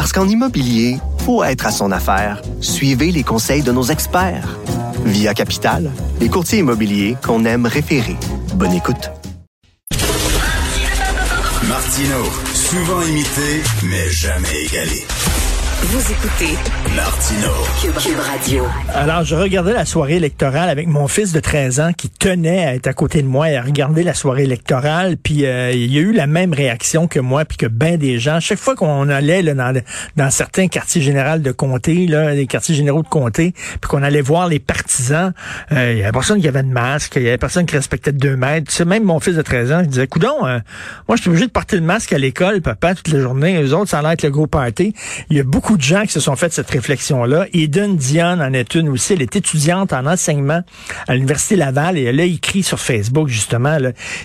Parce qu'en immobilier, faut être à son affaire. Suivez les conseils de nos experts. Via Capital, les courtiers immobiliers qu'on aime référer. Bonne écoute. Martino, souvent imité, mais jamais égalé. Vous écoutez Martino. Cube, Radio. Alors, je regardais la soirée électorale avec mon fils de 13 ans qui tenait à être à côté de moi et à regarder la soirée électorale. Puis euh, il y a eu la même réaction que moi, puis que ben des gens. Chaque fois qu'on allait là, dans, dans certains quartiers généraux de comté, là, les quartiers généraux de comté, puis qu'on allait voir les partisans, euh, il y avait personne qui avait de masque, il y avait personne qui respectait deux mètres. Tu sais, même mon fils de 13 ans, il disait, coudon, euh, moi je suis obligé de porter le masque à l'école, papa, toute la journée. Les autres, ça a l'air être le gros party. Il y a beaucoup de gens qui se sont fait cette réflexion-là. Eden Dion en est une aussi. Elle est étudiante en enseignement à l'Université Laval et elle a écrit sur Facebook, justement,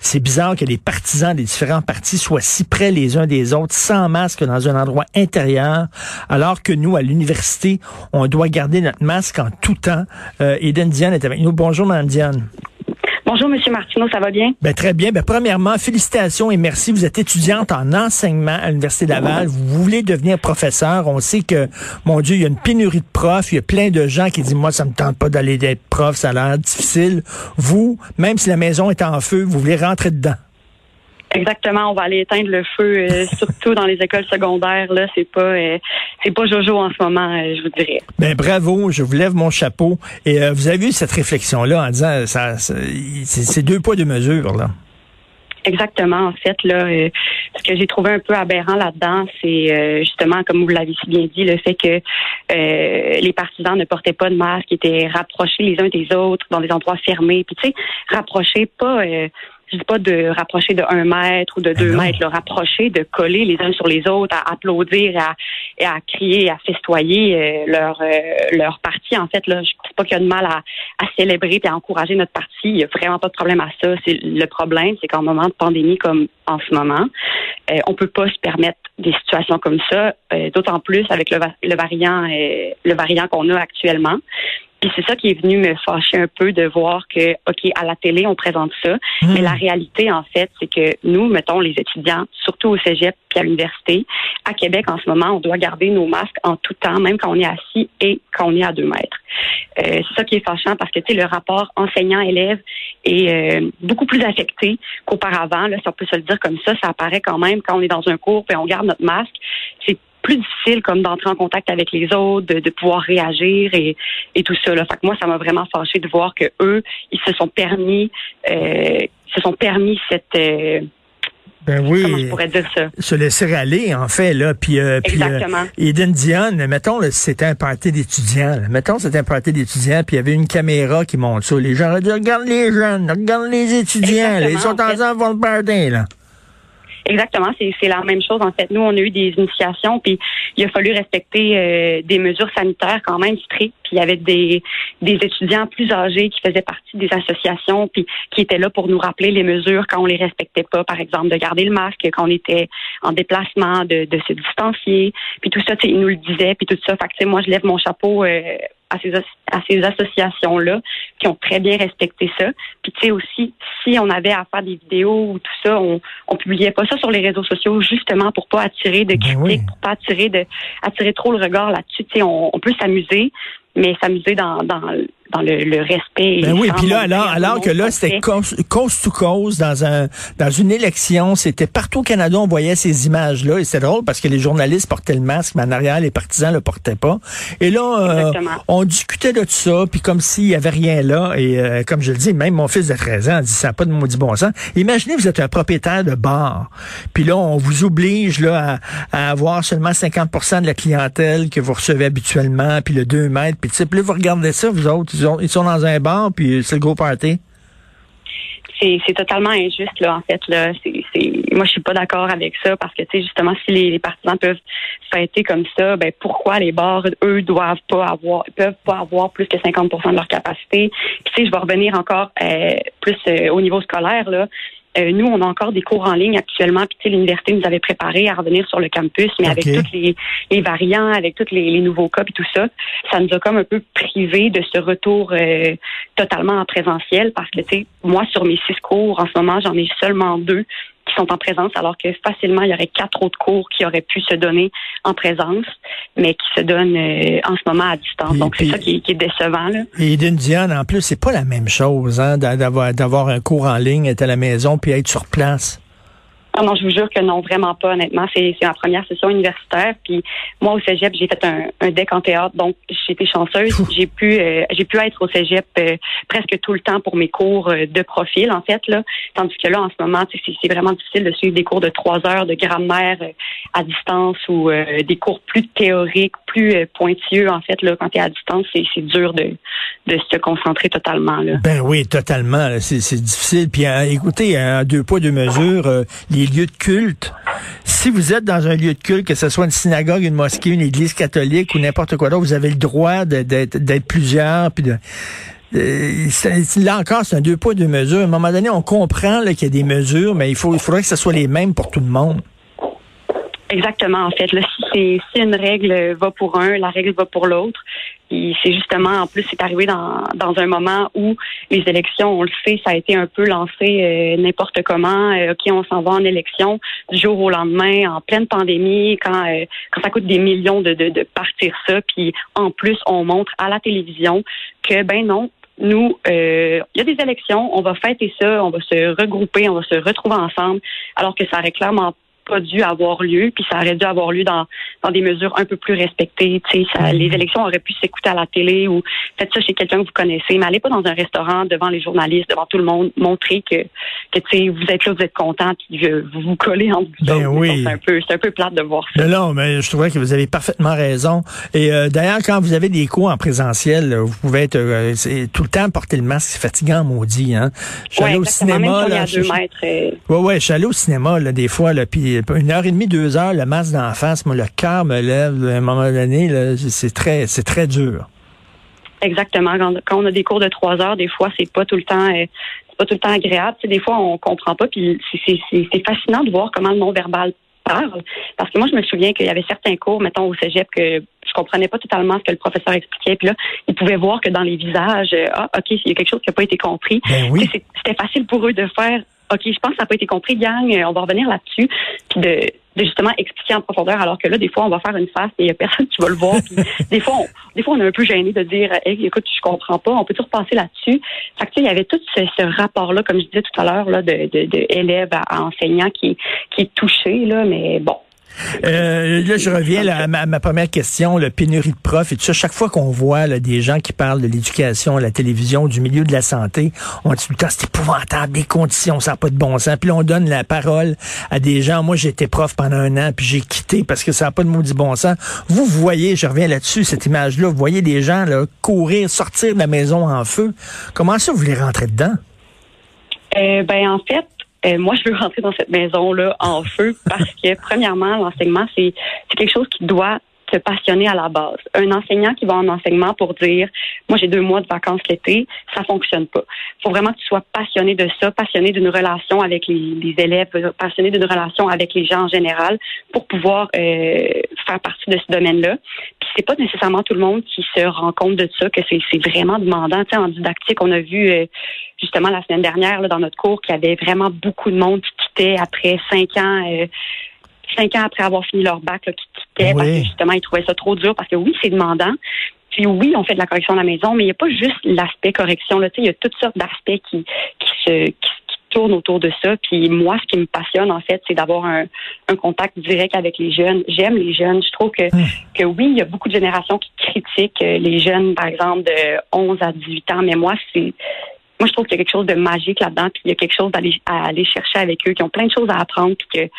c'est bizarre que les partisans des différents partis soient si près les uns des autres, sans masque dans un endroit intérieur, alors que nous, à l'université, on doit garder notre masque en tout temps. Euh, Eden Dion est avec nous. Bonjour, Mme Dion. Bonjour, Monsieur Martineau, ça va bien? Ben, très bien. Ben, premièrement, félicitations et merci. Vous êtes étudiante en enseignement à l'Université Laval. Vous voulez devenir professeur. On sait que, mon Dieu, il y a une pénurie de profs. Il y a plein de gens qui disent, moi, ça me tente pas d'aller d'être prof, ça a l'air difficile. Vous, même si la maison est en feu, vous voulez rentrer dedans. Exactement, on va aller éteindre le feu, euh, surtout dans les écoles secondaires. Là, c'est pas, euh, c'est pas Jojo en ce moment, euh, je vous dirais. Ben bravo, je vous lève mon chapeau. Et vous avez eu cette réflexion là en disant, ça, c'est deux poids deux mesures là. Exactement. En fait, là, ce que j'ai trouvé un peu aberrant là-dedans, c'est justement, comme vous l'avez si bien dit, le fait que les partisans ne portaient pas de masque, étaient rapprochés les uns des autres dans des endroits fermés. Puis tu sais, rapprochés, pas je dis pas de rapprocher de un mètre ou de deux mètres, le rapprocher, de coller les uns sur les autres, à applaudir, à, et à crier, à festoyer euh, leur euh, leur parti. En fait, là, je pense pas qu'il y a de mal à, à célébrer et à encourager notre parti. Il y a vraiment pas de problème à ça. C'est le problème, c'est qu'en moment de pandémie comme en ce moment, euh, on peut pas se permettre des situations comme ça, euh, d'autant plus avec le, le variant le variant qu'on a actuellement. Puis c'est ça qui est venu me fâcher un peu de voir que, OK, à la télé, on présente ça. Hmm. Mais la réalité, en fait, c'est que nous, mettons, les étudiants, surtout au cégep puis à l'université, à Québec, en ce moment, on doit garder nos masques en tout temps, même quand on est assis et quand on est à deux mètres. Euh, c'est ça qui est fâchant parce que, tu sais, le rapport enseignant-élève est euh, beaucoup plus affecté qu'auparavant. Là, si on peut se le dire comme ça, ça apparaît quand même quand on est dans un cours et on garde notre masque. C'est plus difficile comme d'entrer en contact avec les autres, de, pouvoir réagir et, et tout ça. Là. Fait que moi, ça m'a vraiment fâché de voir que eux, ils se sont permis, euh, se sont permis cette euh, ben oui. Comment je pourrais dire ça? Se laisser aller, en fait, là. Puis, euh, puis euh, Eden Dion, mettons, c'était un party d'étudiants. Mettons, c'était un party d'étudiants, puis il y avait une caméra qui monte ça. Les gens auraient dit, regarde les jeunes, regarde les étudiants, ils sont en train de voir le party, là. Exactement, c'est la même chose en fait. Nous, on a eu des initiations, puis il a fallu respecter euh, des mesures sanitaires quand même strictes. Puis il y avait des, des étudiants plus âgés qui faisaient partie des associations, puis qui étaient là pour nous rappeler les mesures quand on les respectait pas. Par exemple, de garder le masque quand on était en déplacement, de, de se distancier, puis tout ça, ils nous le disaient, puis tout ça. Fait que moi, je lève mon chapeau euh, à ces, à ces associations-là qui ont très bien respecté ça. Puis tu sais aussi, si on avait à faire des vidéos ou tout ça, on, on publiait pas ça sur les réseaux sociaux justement pour pas attirer de ben critiques, pour pas attirer de attirer trop le regard là-dessus. Tu sais, on, on peut s'amuser, mais s'amuser dans, dans, dans le, le respect. Ben oui, puis là, alors, alors que là, c'était cause, cause to cause dans un dans une élection, c'était partout au Canada, on voyait ces images-là, et c'est drôle parce que les journalistes portaient le masque, mais en arrière, les partisans le portaient pas. Et là, euh, on discutait de tout ça, puis comme s'il y avait rien là, et euh, comme je le dis, même mon fils de 13 ans dit ça n'a pas de maudit bon sens. Imaginez, vous êtes un propriétaire de bar, puis là, on vous oblige là à, avoir seulement 50% de la clientèle que vous recevez habituellement, puis le 2 mètres, puis là, vous regardez ça, vous autres, ils, sont dans un bar, puis c'est le gros party. C'est totalement injuste, là, en fait. Là. Moi, je suis pas d'accord avec ça parce que, tu sais, justement, si les, partisans peuvent fêter comme ça, ben pourquoi les bars, eux, doivent pas avoir, peuvent pas avoir plus que 50% de leur capacité? Puis, tu sais, je vais revenir encore euh, plus euh, au niveau scolaire, là. Euh, nous, on a encore des cours en ligne actuellement. Puis, l'université nous avait préparé à revenir sur le campus, mais avec tous les, variants, avec tous les, nouveaux cas et tout ça, ça nous a comme un peu privé de ce retour euh, totalement en présentiel parce que, tu sais, moi, sur mes six cours, en ce moment, j'en ai seulement deux qui sont en présence, alors que facilement, il y aurait quatre autres cours qui auraient pu se donner en présence, mais qui se donnent euh, en ce moment à distance. Donc, c'est ça qui, est décevant. Là. Et d'une Diane, en plus, c'est pas la même chose hein, d'avoir, d'avoir un cours en ligne, être à la maison, puis être sur place. Ah non, je vous jure que non, vraiment pas, honnêtement. C'est, ma première session universitaire. Puis moi, au cégep, j'ai fait un, un deck en théâtre, donc j'ai été chanceuse. J'ai pu euh, j'ai pu être au cégep euh, presque tout le temps pour mes cours euh, de profil, en fait. là. Tandis que là, en ce moment, c'est, vraiment difficile de suivre des cours de trois heures de grammaire à distance ou des cours plus théoriques, plus pointilleux, en fait. Là, quand tu es à distance, c'est, dur de, de se concentrer totalement. Là. Ben oui, totalement. C'est, difficile. Puis écoutez, à deux poids, deux mesures, lieux de culte. Si vous êtes dans un lieu de culte, que ce soit une synagogue, une mosquée, une église catholique ou n'importe quoi d'autre, vous avez le droit d'être plusieurs. Puis de, là encore, c'est un deux poids, deux mesures. À un moment donné, on comprend qu'il y a des mesures, mais il, faut, il faudrait que ce soit les mêmes pour tout le monde. Exactement, en fait. Là, si une règle va pour un, la règle va pour l'autre. Et c'est justement, en plus, c'est arrivé dans, dans un moment où les élections, on le sait, ça a été un peu lancé euh, n'importe comment. Euh, OK, on s'en va en élection du jour au lendemain, en pleine pandémie, quand, euh, quand ça coûte des millions de, de, de partir ça. Puis en plus, on montre à la télévision que, ben non, nous, il y a des élections, on va fêter ça, on va se regrouper, on va se retrouver ensemble, alors que ça aurait clairement pas dû avoir lieu, puis ça aurait dû avoir lieu dans, dans des mesures un peu plus respectées. Ça, mhm. les élections auraient pu s'écouter à la télé ou faites ça chez quelqu'un que vous connaissez, mais allez pas dans un restaurant devant les journalistes, devant tout le monde, montrer que, que vous êtes là, vous êtes content, puis vous vous collez en vous ben oui. C'est un peu un peu plate de voir ça. Non, mais je trouverais que vous avez parfaitement raison. Et euh, d'ailleurs, quand vous avez des cours en présentiel, vous pouvez être euh, tout le temps porter le masque, c'est fatigant, maudit. Hein? Je suis allé au cinéma. là, je, mètres, euh. ouais, ouais, je suis allé au cinéma là, des fois, là, puis une heure et demie, deux heures, le masque d'en face, moi, le cœur me lève à un moment donné, c'est très, c'est très dur. Exactement. Quand, on a des cours de trois heures, des fois, c'est pas tout le temps, euh, c'est pas tout le temps agréable. des fois, on comprend pas. Puis c'est fascinant de voir comment le non-verbal parle. Parce que moi, je me souviens qu'il y avait certains cours, mettons au cégep, que je comprenais pas totalement ce que le professeur expliquait. Puis là, il pouvait voir que dans les visages, euh, ah, ok, il y a quelque chose qui n'a pas été compris. Ben c'était facile pour eux de faire OK, je pense que ça n'a pas été compris, gang, euh, on va revenir là-dessus, puis de, justement expliquer en profondeur, alors que là, des fois, on va faire une face et il n'y a personne qui va le voir. des fois, on, des fois, on est un peu gêné de dire, écoute, je comprends pas, on peut tout repasser là-dessus. Fait que, il y avait tout ce, rapport-là, comme je disais tout à l'heure, là, de, de, de élève à, enseignant qui, qui est touché, là, mais bon, euh, là, je reviens à ma, première question, le pénurie de profs et tout ça. Chaque fois qu'on voit là, des gens qui parlent de l'éducation, la télévision, du milieu de la santé, on dit tout le temps, c'est épouvantable, des conditions, ça n'a pas de bon sens. Puis là, on donne la parole à des gens. Moi, j'étais prof pendant un an, puis j'ai quitté parce que ça n'a pas de maudit bon sens. Vous, voyez, je reviens là-dessus, cette image-là, vous voyez des gens là, courir, sortir de la maison en feu. Comment ça, vous les rentrez dedans? Euh, ben, en fait, euh, moi, je veux rentrer dans cette maison-là en feu parce que, premièrement, l'enseignement, c'est quelque chose qui doit te passionner à la base. Un enseignant qui va en enseignement pour dire, moi j'ai deux mois de vacances l'été, ça fonctionne pas. Il faut vraiment que tu sois passionné de ça, passionné d'une relation avec les, élèves, passionné d'une relation avec les gens en général pour pouvoir euh, faire partie de ce domaine-là. Puis c'est pas nécessairement tout le monde qui se rend compte de ça, que c'est vraiment demandant. Tu sais, en didactique, on a vu euh, justement la semaine dernière dans notre cours qu'il y avait vraiment beaucoup de monde qui quittait après cinq ans. Euh, cinq ans après avoir fini leur bac, là, qui parce que justement, ils trouvaient ça trop dur parce que oui, c'est demandant. Puis oui, on fait de la correction à la maison, mais il n'y a pas juste l'aspect correction. Là. Il y a toutes sortes d'aspects qui, qui se qui, tournent autour de ça. Puis moi, ce qui me passionne, en fait, c'est d'avoir un, un, contact direct avec les jeunes. J'aime les jeunes. Je trouve que, hum. que oui, il y a beaucoup de générations qui critiquent euh, les jeunes, par exemple, de 11 à 18 ans, mais moi, c'est moi, je trouve qu'il y a quelque chose de magique là-dedans, puis il y a quelque chose d'aller à aller chercher avec eux, qui ont plein de choses à apprendre, puis que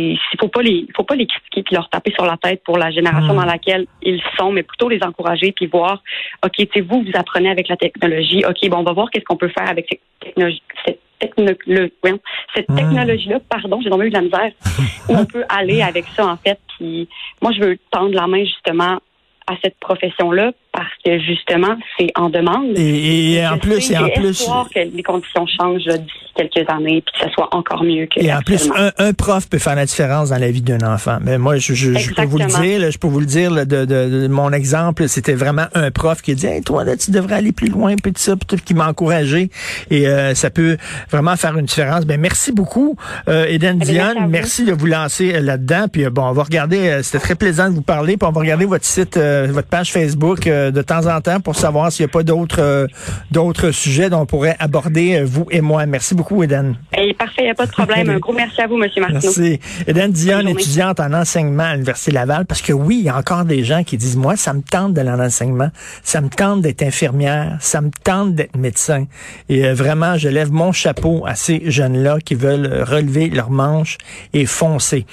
il faut pas les faut pas les critiquer puis leur taper sur la tête pour la génération hmm. dans laquelle ils sont, mais plutôt les encourager puis voir, ok, tu vous vous apprenez avec la technologie, ok, bon, on va voir qu'est-ce qu'on peut faire avec cette technologie, cette cette hmm. technologie-là, pardon, j'ai tombé eu de la misère, où on peut aller avec ça, en fait. Puis moi, je veux tendre la main, justement, à cette profession-là parce que justement, c'est en demande. Et, en plus, et en plus, que les conditions changent d'ici quelques années, puis que ça soit encore mieux que. Et en plus, un, prof peut faire la différence dans la vie d'un enfant. Mais moi, je, je, peux vous le dire, je peux vous le dire, de, de, mon exemple, c'était vraiment un prof qui dit, hey, toi là, tu devrais aller plus loin, puis tout ça, puis tout, qui m'a encouragé. Et euh, ça peut vraiment faire une différence. Ben merci beaucoup, euh, Eden eh Dion. Merci, de vous lancer euh, là-dedans. Puis bon, on va regarder. C'était très plaisant de vous parler. Puis on va regarder votre site, votre page Facebook de temps en temps pour savoir s'il n'y a pas d'autres euh, d'autres sujets dont on pourrait aborder, euh, vous et moi. Merci beaucoup, Eden. Eh, parfait, il n'y a pas de problème. Un gros merci à vous, M. Martineau. Merci. Eden Dion, étudiante en enseignement à l'Université Laval, parce que oui, il y a encore des gens qui disent, moi, ça me tente d'aller en enseignement, ça me tente d'être infirmière, ça me tente d'être médecin. Et euh, vraiment, je lève mon chapeau à ces jeunes-là qui veulent relever leurs manches et foncer.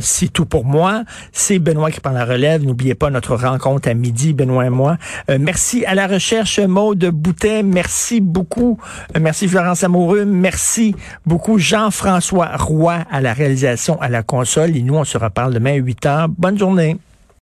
c'est tout pour moi. C'est Benoît qui prend la relève. N'oubliez pas notre rencontre à midi, Benoît moi. Euh, merci à la recherche Maude Boutet. Merci beaucoup. Euh, merci Florence Amoureux. Merci beaucoup Jean-François Roy à la réalisation à la console. Et nous, on se reparle demain à 8 heures. Bonne journée.